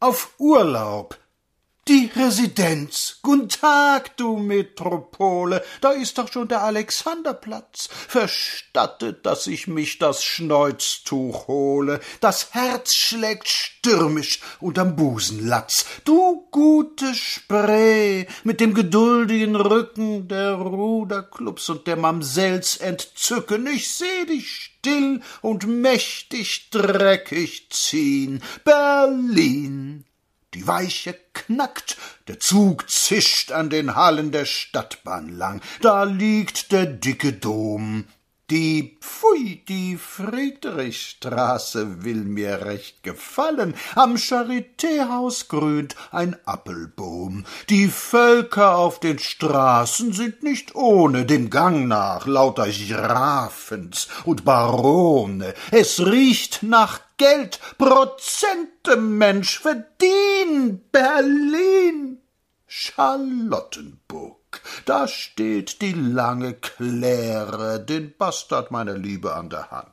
auf Urlaub. Die Residenz. Guten Tag, du Metropole. Da ist doch schon der Alexanderplatz. Verstattet, dass ich mich das Schneuztuch hole. Das Herz schlägt stürmisch unterm Busenlatz. Du gute Spree mit dem geduldigen Rücken der Ruderklubs und der Mamsells entzücken. Ich seh dich still und mächtig dreckig ziehen. Berlin. Die Weiche knackt, der Zug zischt an den Hallen der Stadtbahn lang, da liegt der dicke Dom, die, pfui, die Friedrichstraße will mir recht gefallen. Am Charitéhaus grünt ein Appelboom. Die Völker auf den Straßen sind nicht ohne dem Gang nach lauter Grafens und Barone. Es riecht nach Geld, Prozente, Mensch, verdien, Berlin, Charlottenburg da steht die lange Kläre, den Bastard meiner Liebe an der Hand.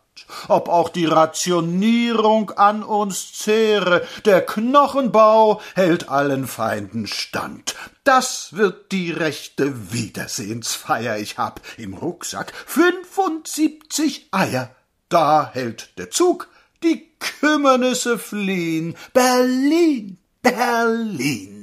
Ob auch die Rationierung an uns zehre, der Knochenbau hält allen Feinden stand. Das wird die rechte Wiedersehensfeier. Ich hab im Rucksack fünfundsiebzig Eier. Da hält der Zug, die Kümmernisse fliehen. Berlin, Berlin.